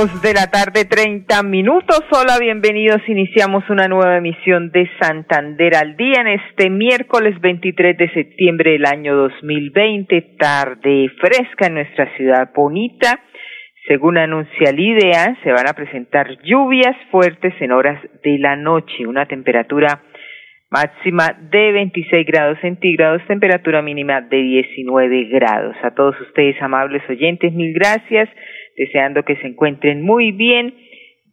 De la tarde, treinta minutos. Hola, bienvenidos. Iniciamos una nueva emisión de Santander al día en este miércoles 23 de septiembre del año 2020. Tarde fresca en nuestra ciudad bonita. Según anuncia el IDEA, se van a presentar lluvias fuertes en horas de la noche, una temperatura máxima de 26 grados centígrados, temperatura mínima de 19 grados. A todos ustedes, amables oyentes, mil gracias deseando que se encuentren muy bien,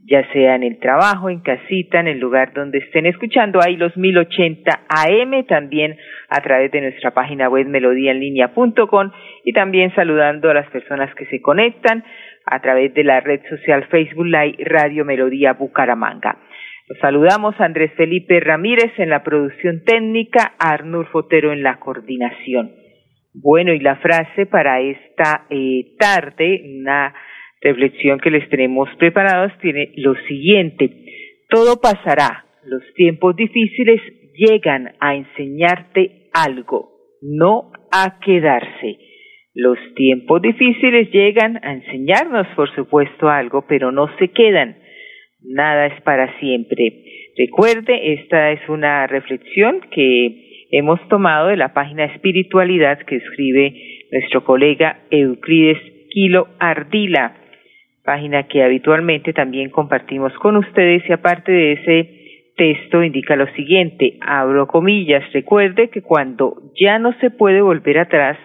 ya sea en el trabajo, en casita, en el lugar donde estén escuchando. Hay los 1080 AM también a través de nuestra página web melodíaenlínea.com y también saludando a las personas que se conectan a través de la red social Facebook Live Radio Melodía Bucaramanga. Los saludamos Andrés Felipe Ramírez en la producción técnica, a Fotero en la coordinación. Bueno, y la frase para esta eh, tarde, una reflexión que les tenemos preparados tiene lo siguiente. Todo pasará. Los tiempos difíciles llegan a enseñarte algo, no a quedarse. Los tiempos difíciles llegan a enseñarnos, por supuesto, algo, pero no se quedan. Nada es para siempre. Recuerde, esta es una reflexión que hemos tomado de la página Espiritualidad que escribe nuestro colega Euclides Kilo Ardila página que habitualmente también compartimos con ustedes y aparte de ese texto indica lo siguiente, abro comillas, recuerde que cuando ya no se puede volver atrás,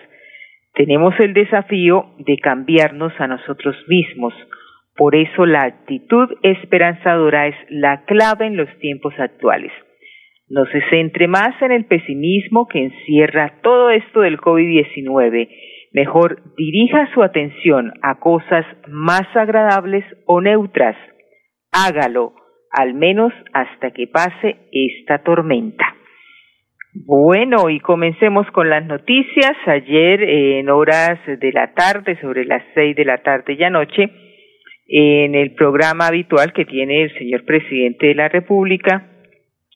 tenemos el desafío de cambiarnos a nosotros mismos. Por eso la actitud esperanzadora es la clave en los tiempos actuales. No se centre más en el pesimismo que encierra todo esto del COVID-19 Mejor dirija su atención a cosas más agradables o neutras. Hágalo, al menos hasta que pase esta tormenta. Bueno, y comencemos con las noticias. Ayer, en horas de la tarde, sobre las seis de la tarde y anoche, en el programa habitual que tiene el señor presidente de la República,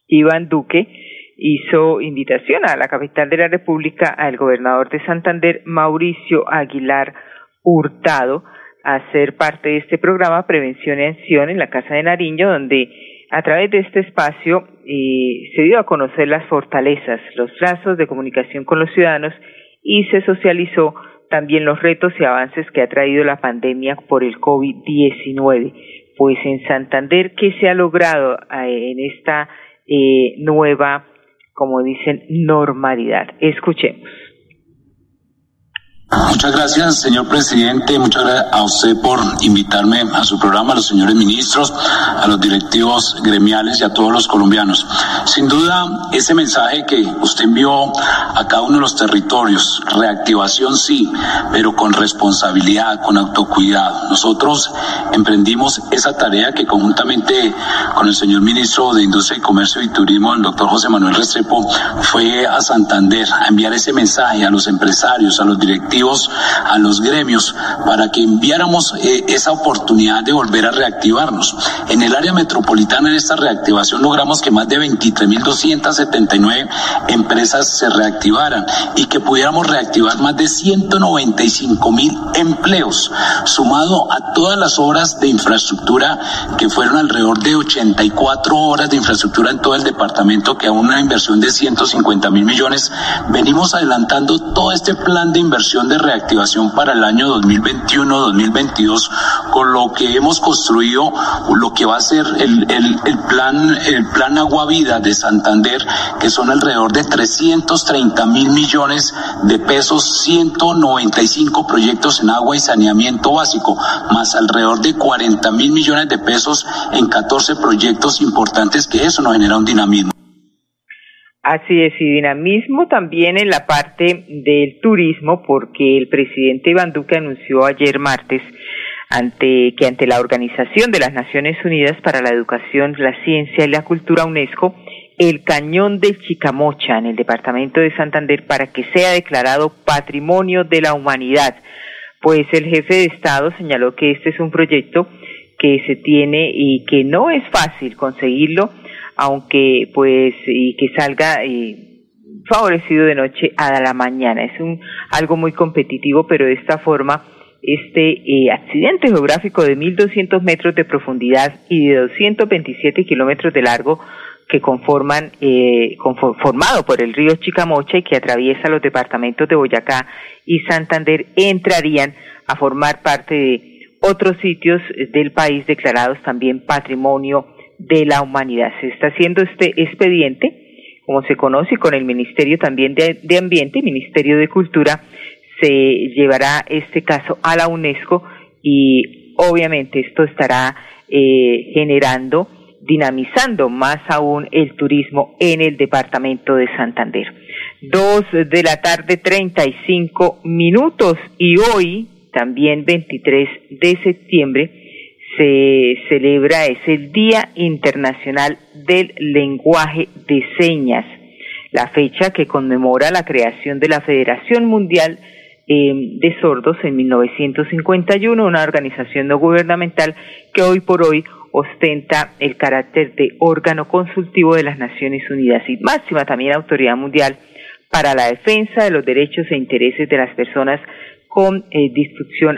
Iván Duque, hizo invitación a la capital de la República al gobernador de Santander, Mauricio Aguilar Hurtado, a ser parte de este programa Prevención y Acción en la Casa de Nariño, donde a través de este espacio eh, se dio a conocer las fortalezas, los lazos de comunicación con los ciudadanos y se socializó también los retos y avances que ha traído la pandemia por el COVID-19. Pues en Santander, ¿qué se ha logrado eh, en esta eh, nueva como dicen, normalidad. Escuchemos. Muchas gracias, señor presidente. Muchas gracias a usted por invitarme a su programa, a los señores ministros, a los directivos gremiales y a todos los colombianos. Sin duda, ese mensaje que usted envió a cada uno de los territorios, reactivación sí, pero con responsabilidad, con autocuidado. Nosotros emprendimos esa tarea que conjuntamente con el señor ministro de Industria y Comercio y Turismo, el doctor José Manuel Restrepo, fue a Santander a enviar ese mensaje a los empresarios, a los directivos a los gremios para que enviáramos eh, esa oportunidad de volver a reactivarnos. En el área metropolitana, en esta reactivación, logramos que más de 23.279 empresas se reactivaran y que pudiéramos reactivar más de 195.000 empleos, sumado a todas las obras de infraestructura que fueron alrededor de 84 horas de infraestructura en todo el departamento, que a una inversión de 150 mil millones. Venimos adelantando todo este plan de inversión de reactivación para el año 2021-2022, con lo que hemos construido lo que va a ser el, el, plan, el plan Agua Vida de Santander, que son alrededor de 330 mil millones de pesos, 195 proyectos en agua y saneamiento básico, más alrededor de 40 mil millones de pesos en 14 proyectos importantes, que eso nos genera un dinamismo. Así es, y dinamismo también en la parte del turismo, porque el presidente Iván Duque anunció ayer martes ante que ante la Organización de las Naciones Unidas para la Educación, la Ciencia y la Cultura UNESCO, el cañón de Chicamocha en el departamento de Santander para que sea declarado Patrimonio de la Humanidad. Pues el jefe de Estado señaló que este es un proyecto que se tiene y que no es fácil conseguirlo aunque pues y que salga eh, favorecido de noche a la mañana. Es un algo muy competitivo, pero de esta forma este eh, accidente geográfico de 1.200 metros de profundidad y de 227 kilómetros de largo que conforman, eh, formado por el río Chicamocha y que atraviesa los departamentos de Boyacá y Santander, entrarían a formar parte de otros sitios del país declarados también patrimonio de la humanidad. Se está haciendo este expediente, como se conoce, con el Ministerio también de, de Ambiente, Ministerio de Cultura, se llevará este caso a la UNESCO y obviamente esto estará eh, generando, dinamizando más aún el turismo en el departamento de Santander. Dos de la tarde, treinta y cinco minutos y hoy, también 23 de septiembre, se celebra es el Día Internacional del Lenguaje de Señas, la fecha que conmemora la creación de la Federación Mundial em, de Sordos en 1951, una organización no gubernamental que hoy por hoy ostenta el carácter de órgano consultivo de las Naciones Unidas y máxima también autoridad mundial para la defensa de los derechos e intereses de las personas con eh,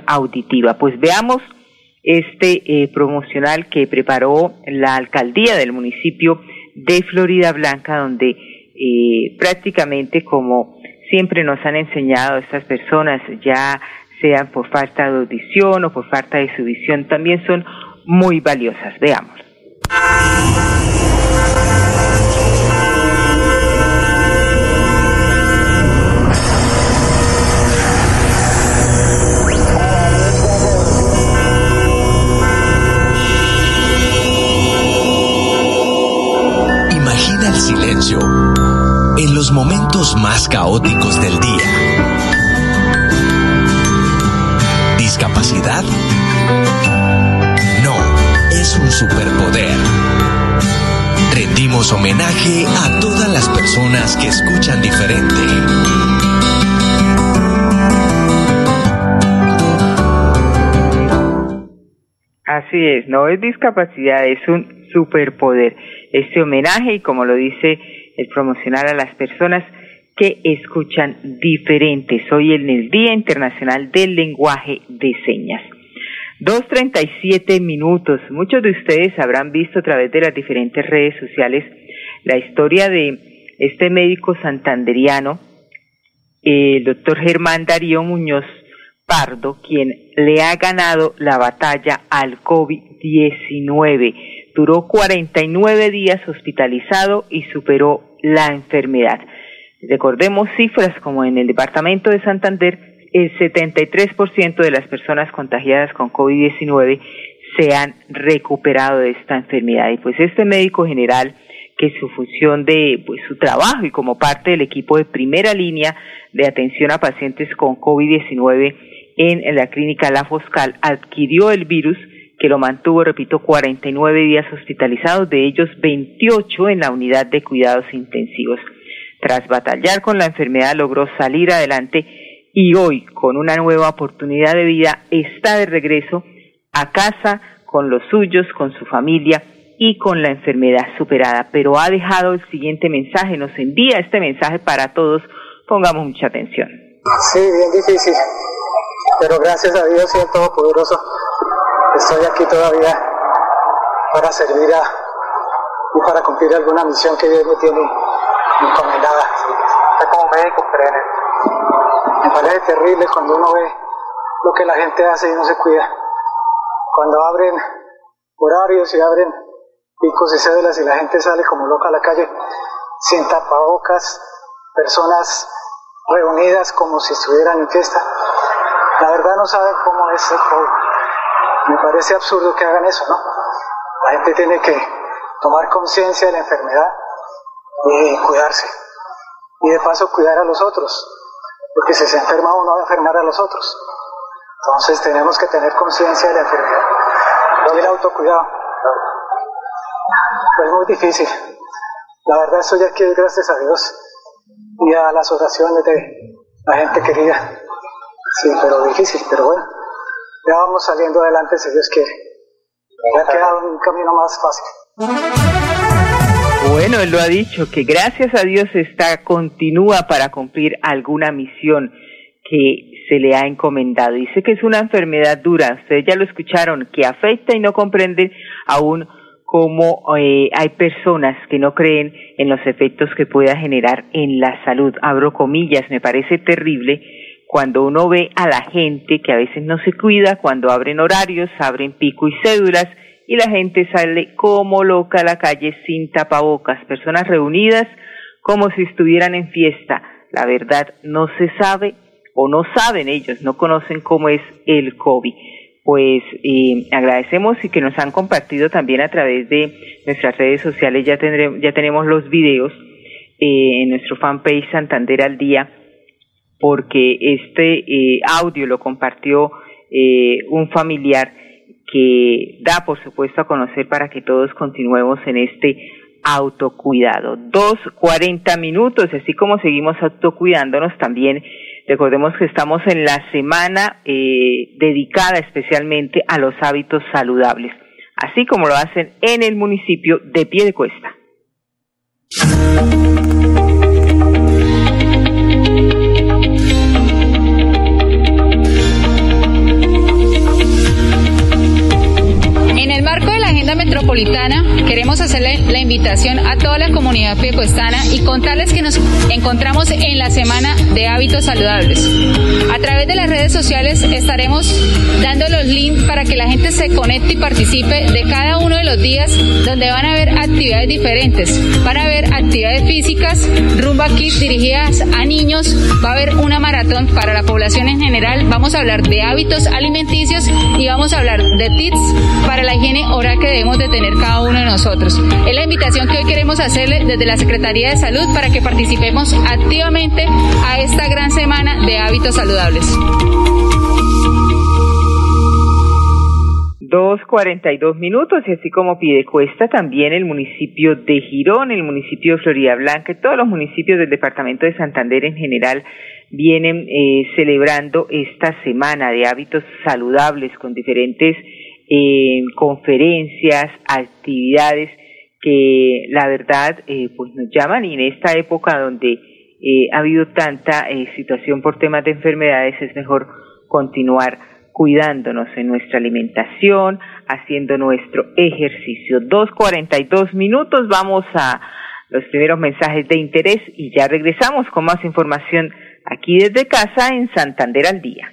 auditiva. Pues veamos este eh, promocional que preparó la alcaldía del municipio de Florida Blanca, donde eh, prácticamente como siempre nos han enseñado estas personas, ya sean por falta de audición o por falta de su visión, también son muy valiosas. Veamos. En los momentos más caóticos del día. ¿Discapacidad? No, es un superpoder. Rendimos homenaje a todas las personas que escuchan diferente. Así es, no es discapacidad, es un superpoder. Este homenaje y como lo dice el promocionar a las personas que escuchan diferentes. Hoy en el Día Internacional del Lenguaje de Señas. 2.37 minutos. Muchos de ustedes habrán visto a través de las diferentes redes sociales la historia de este médico santanderiano, el doctor Germán Darío Muñoz Pardo, quien le ha ganado la batalla al COVID-19. Duró 49 días hospitalizado y superó la enfermedad. Recordemos cifras como en el departamento de Santander, el 73% de las personas contagiadas con COVID-19 se han recuperado de esta enfermedad. Y pues este médico general, que su función de pues, su trabajo y como parte del equipo de primera línea de atención a pacientes con COVID-19 en la clínica La Foscal, adquirió el virus que lo mantuvo, repito, 49 días hospitalizados, de ellos 28 en la unidad de cuidados intensivos. Tras batallar con la enfermedad logró salir adelante y hoy, con una nueva oportunidad de vida, está de regreso a casa con los suyos, con su familia y con la enfermedad superada. Pero ha dejado el siguiente mensaje, nos envía este mensaje para todos, pongamos mucha atención. Sí, bien difícil, pero gracias a Dios y al Todopoderoso estoy aquí todavía para servir a, y para cumplir alguna misión que Dios me tiene encomendada. como médico creen Me parece terrible cuando uno ve lo que la gente hace y no se cuida. Cuando abren horarios y abren picos y cédulas y la gente sale como loca a la calle sin tapabocas, personas reunidas como si estuvieran en fiesta. La verdad no saben cómo es el COVID me parece absurdo que hagan eso, ¿no? La gente tiene que tomar conciencia de la enfermedad eh, cuidarse y de paso cuidar a los otros, porque si se enferma uno va a enfermar a los otros. Entonces tenemos que tener conciencia de la enfermedad. Luego el autocuidado. Es muy difícil. La verdad estoy aquí gracias a Dios y a las oraciones de la gente querida. Sí, pero difícil, pero bueno. Ya vamos saliendo adelante si Dios quiere. Ya queda un camino más fácil. Bueno, él lo ha dicho, que gracias a Dios está, continúa para cumplir alguna misión que se le ha encomendado. Dice que es una enfermedad dura, ustedes ya lo escucharon, que afecta y no comprende aún cómo eh, hay personas que no creen en los efectos que pueda generar en la salud. Abro comillas, me parece terrible cuando uno ve a la gente que a veces no se cuida, cuando abren horarios, abren pico y cédulas y la gente sale como loca a la calle sin tapabocas, personas reunidas como si estuvieran en fiesta. La verdad no se sabe o no saben ellos, no conocen cómo es el COVID. Pues eh, agradecemos y que nos han compartido también a través de nuestras redes sociales, ya, tendremos, ya tenemos los videos eh, en nuestro fanpage Santander al Día porque este eh, audio lo compartió eh, un familiar que da, por supuesto, a conocer para que todos continuemos en este autocuidado. Dos cuarenta minutos, así como seguimos autocuidándonos también. Recordemos que estamos en la semana eh, dedicada especialmente a los hábitos saludables, así como lo hacen en el municipio de Piedecuesta. Metropolitana, queremos hacerle la invitación a toda la comunidad piecuestana y contarles que nos encontramos en la Semana de Hábitos Saludables. A través de las redes sociales estaremos dando los links para que la gente se conecte y participe de cada uno de los días donde van a haber actividades diferentes. Van a haber actividades físicas, rumba kit dirigidas a niños, va a haber una maratón para la población en general, vamos a hablar de hábitos alimenticios y vamos a hablar de tips para la higiene oral que debemos de tener cada uno de nosotros. Es la invitación que hoy queremos hacerle desde la Secretaría de Salud para que participemos activamente a esta gran semana de hábitos saludables. Dos cuarenta y dos minutos y así como pide cuesta también el municipio de Girón, el municipio de Florida Blanca y todos los municipios del departamento de Santander en general vienen eh, celebrando esta semana de hábitos saludables con diferentes eh, conferencias, actividades que la verdad eh, pues nos llaman y en esta época donde eh, ha habido tanta eh, situación por temas de enfermedades es mejor continuar cuidándonos en nuestra alimentación, haciendo nuestro ejercicio. Dos cuarenta y dos minutos, vamos a los primeros mensajes de interés y ya regresamos con más información aquí desde casa en Santander al día.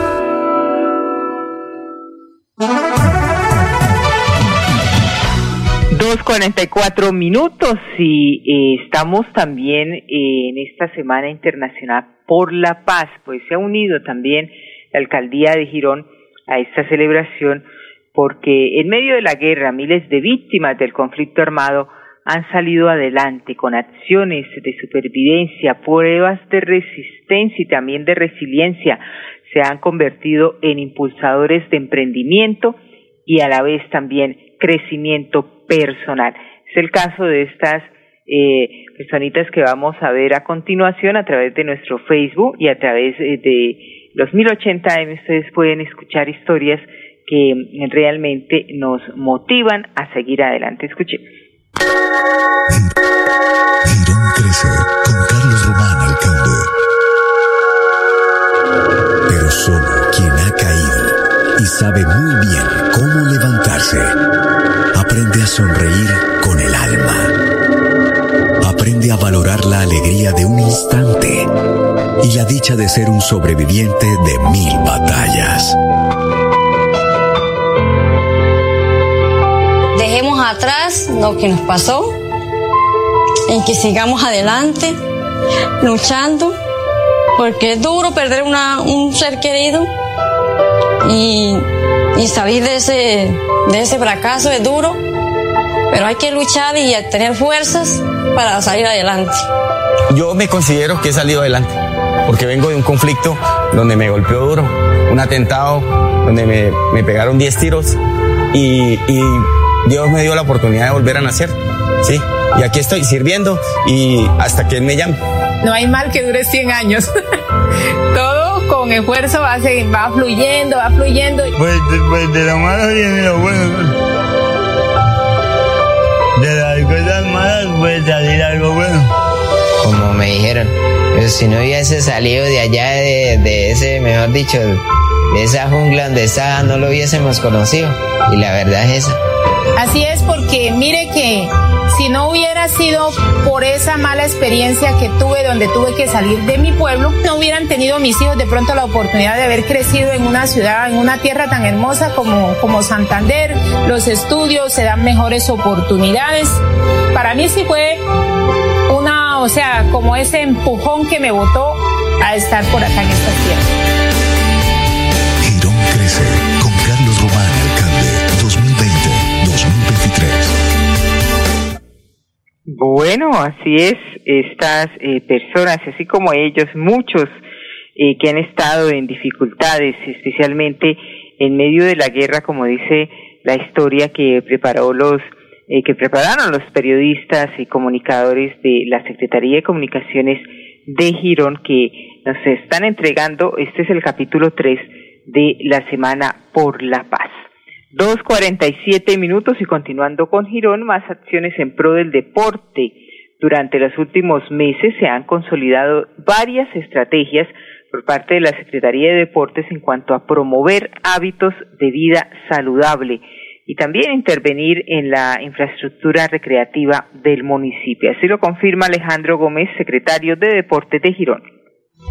Dos cuarenta y cuatro minutos y eh, estamos también en esta Semana Internacional por la Paz, pues se ha unido también la Alcaldía de Girón a esta celebración porque en medio de la guerra miles de víctimas del conflicto armado han salido adelante con acciones de supervivencia, pruebas de resistencia y también de resiliencia, se han convertido en impulsadores de emprendimiento y a la vez también crecimiento personal. Es el caso de estas eh, personitas que vamos a ver a continuación a través de nuestro Facebook y a través eh, de los 1080 M. Ustedes pueden escuchar historias que realmente nos motivan a seguir adelante. Escuchemos. Girón crece con Carlos Román, alcalde. Pero solo quien ha caído y sabe muy y la dicha de ser un sobreviviente de mil batallas. Dejemos atrás lo que nos pasó y que sigamos adelante, luchando, porque es duro perder una, un ser querido y, y salir de ese, de ese fracaso es duro, pero hay que luchar y tener fuerzas para salir adelante. Yo me considero que he salido adelante, porque vengo de un conflicto donde me golpeó duro, un atentado donde me, me pegaron 10 tiros y, y Dios me dio la oportunidad de volver a nacer, ¿sí? Y aquí estoy sirviendo y hasta que Él me llame. No hay mal que dure 100 años. Todo con esfuerzo va, va fluyendo, va fluyendo. Pues, pues de lo malo viene lo bueno. De las cosas malas puede salir algo bueno. Como me dijeron, si no hubiese salido de allá, de, de ese, mejor dicho, de esa jungla donde estaba, no lo hubiésemos conocido. Y la verdad es esa. Así es porque mire que si no hubiera sido por esa mala experiencia que tuve donde tuve que salir de mi pueblo, no hubieran tenido mis hijos de pronto la oportunidad de haber crecido en una ciudad, en una tierra tan hermosa como, como Santander, los estudios, se dan mejores oportunidades. Para mí sí fue una, o sea, como ese empujón que me botó a estar por acá en esta tierra. Girón crece con Carlos Román, alcalde 2020-2023. Bueno, así es, estas eh, personas, así como ellos, muchos eh, que han estado en dificultades, especialmente en medio de la guerra, como dice la historia que preparó los eh, que prepararon los periodistas y comunicadores de la Secretaría de Comunicaciones de Girón que nos están entregando, este es el capítulo 3 de la Semana por la Paz. Dos cuarenta y siete minutos y continuando con Girón, más acciones en pro del deporte. Durante los últimos meses se han consolidado varias estrategias por parte de la Secretaría de Deportes en cuanto a promover hábitos de vida saludable y también intervenir en la infraestructura recreativa del municipio. Así lo confirma Alejandro Gómez, secretario de Deportes de Girón.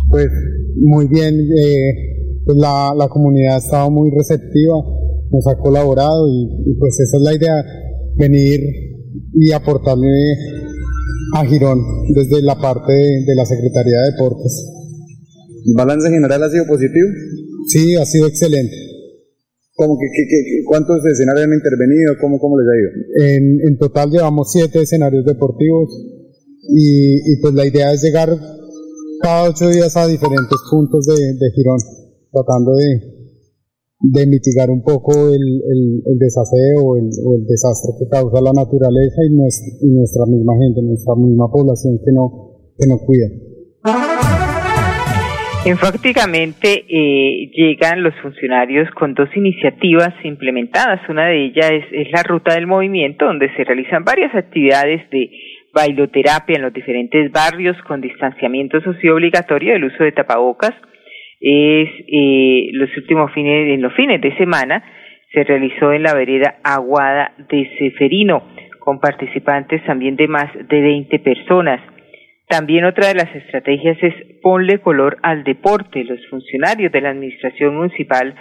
Pues muy bien, eh, pues la, la comunidad ha estado muy receptiva nos ha colaborado y, y, pues esa es la idea, venir y aportarle a Girón desde la parte de, de la Secretaría de Deportes. ¿El balance general ha sido positivo? Sí, ha sido excelente. ¿Cómo que, ¿Cuántos escenarios han intervenido? ¿Cómo, cómo les ha ido? En, en total llevamos siete escenarios deportivos y, pues la idea es llegar cada ocho días a diferentes puntos de, de Girón, tratando de, mitigar un poco el, el, o el, desastre que causa la naturaleza y nuestra, y nuestra misma gente, nuestra misma población que no, que no cuida. Enfáticamente eh, llegan los funcionarios con dos iniciativas implementadas. Una de ellas es, la ruta del movimiento, donde se realizan varias actividades de bailoterapia en los diferentes barrios con distanciamiento socioobligatorio, el uso de tapabocas, es eh, los últimos fines, en los fines de semana, se realizó en la vereda Aguada de Seferino, con participantes también de más de 20 personas. También otra de las estrategias es ponle color al deporte. Los funcionarios de la administración municipal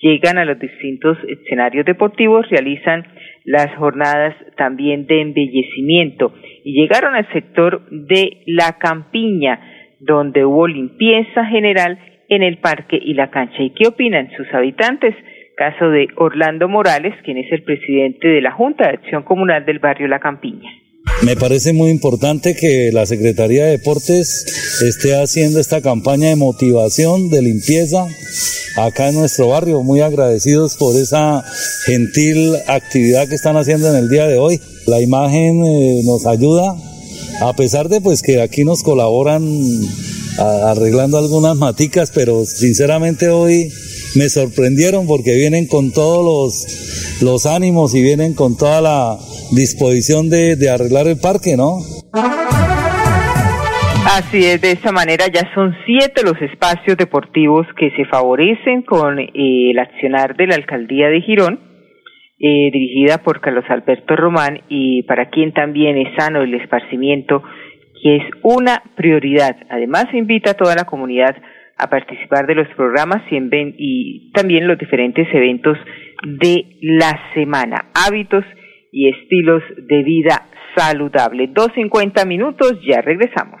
llegan a los distintos escenarios deportivos, realizan las jornadas también de embellecimiento y llegaron al sector de la campiña, donde hubo limpieza general en el parque y la cancha. ¿Y qué opinan sus habitantes? caso de Orlando Morales, quien es el presidente de la Junta de Acción Comunal del barrio La Campiña. Me parece muy importante que la Secretaría de Deportes esté haciendo esta campaña de motivación, de limpieza acá en nuestro barrio. Muy agradecidos por esa gentil actividad que están haciendo en el día de hoy. La imagen eh, nos ayuda, a pesar de pues que aquí nos colaboran arreglando algunas maticas, pero sinceramente hoy me sorprendieron porque vienen con todos los, los ánimos y vienen con toda la disposición de, arreglar el parque, ¿no? Así es, de esta manera ya son siete los espacios deportivos que se favorecen con eh, el accionar de la alcaldía de Girón, eh, dirigida por Carlos Alberto Román y para quien también es sano el esparcimiento, que es una prioridad. Además, invita a toda la comunidad a participar de los programas y, en y también los diferentes eventos de la semana, hábitos y estilos de vida saludable. Dos cincuenta minutos, ya regresamos.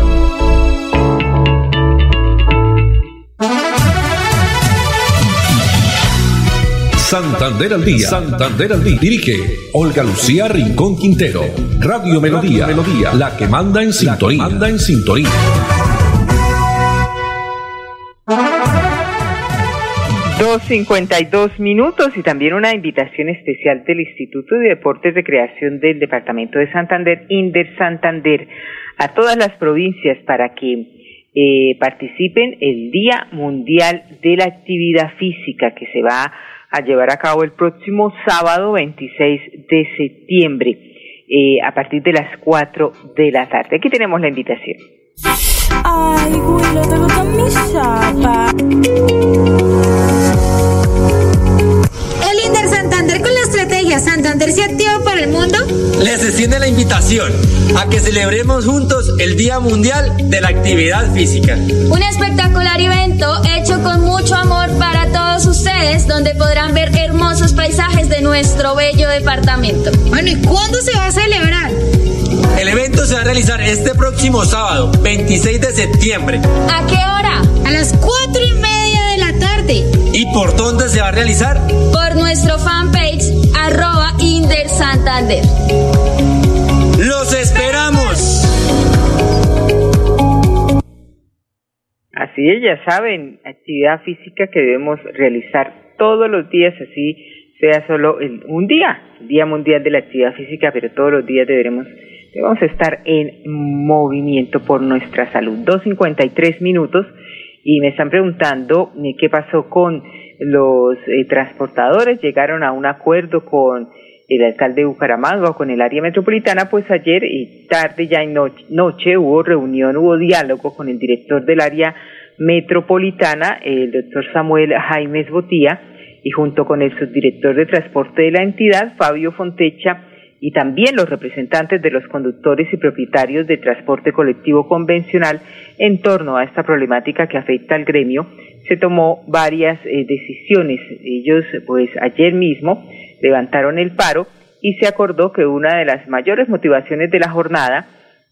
Santander al día. Santander al día. Dirige Olga Lucía Rincón Quintero. Radio Melodía. Melodía. La que manda en sintonía. manda en sintonía. Dos cincuenta y dos minutos y también una invitación especial del Instituto de Deportes de Creación del Departamento de Santander, Inder Santander, a todas las provincias para que eh, participen el Día Mundial de la Actividad Física que se va a llevar a cabo el próximo sábado 26 de septiembre eh, a partir de las 4 de la tarde. Aquí tenemos la invitación. Santander se activa para el mundo. Les extiende la invitación a que celebremos juntos el Día Mundial de la Actividad Física. Un espectacular evento hecho con mucho amor para todos ustedes, donde podrán ver hermosos paisajes de nuestro bello departamento. Bueno, ¿y cuándo se va a celebrar? El evento se va a realizar este próximo sábado, 26 de septiembre. ¿A qué hora? A las cuatro y media tarde. ¿Y por dónde se va a realizar? Por nuestro fanpage, arroba Inder Santander. ¡Los esperamos! Así es, ya saben, actividad física que debemos realizar todos los días, así sea solo un día, Día Mundial de la Actividad Física, pero todos los días deberemos, debemos estar en movimiento por nuestra salud. 2.53 minutos y me están preguntando eh, qué pasó con los eh, transportadores, llegaron a un acuerdo con el alcalde de Bucaramanga con el área metropolitana, pues ayer y tarde ya en noche, noche hubo reunión, hubo diálogo con el director del área metropolitana, el doctor Samuel Jaimes Botía, y junto con el subdirector de transporte de la entidad, Fabio Fontecha, y también los representantes de los conductores y propietarios de transporte colectivo convencional en torno a esta problemática que afecta al gremio, se tomó varias eh, decisiones. Ellos, pues ayer mismo, levantaron el paro y se acordó que una de las mayores motivaciones de la jornada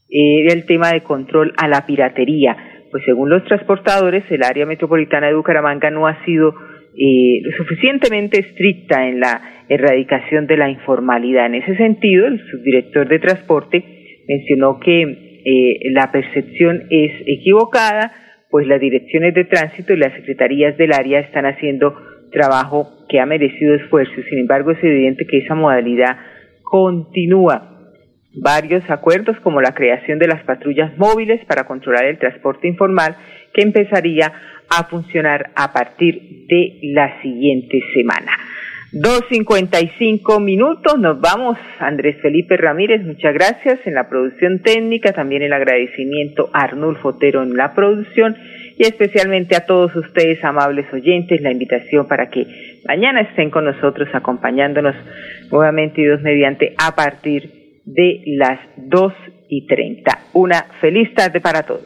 era el tema de control a la piratería. pues según los transportadores, el área metropolitana de Bucaramanga no ha sido eh, lo suficientemente estricta en la erradicación de la informalidad. En ese sentido, el subdirector de transporte mencionó que eh, la percepción es equivocada, pues las direcciones de tránsito y las secretarías del área están haciendo trabajo que ha merecido esfuerzo. Sin embargo, es evidente que esa modalidad continúa. Varios acuerdos como la creación de las patrullas móviles para controlar el transporte informal que empezaría a funcionar a partir de la siguiente semana. 2.55 minutos, nos vamos. Andrés Felipe Ramírez, muchas gracias en la producción técnica, también el agradecimiento a Arnulfo Otero en la producción y especialmente a todos ustedes, amables oyentes, la invitación para que mañana estén con nosotros acompañándonos nuevamente y dos mediante a partir de las 2 y 30. Una feliz tarde para todos.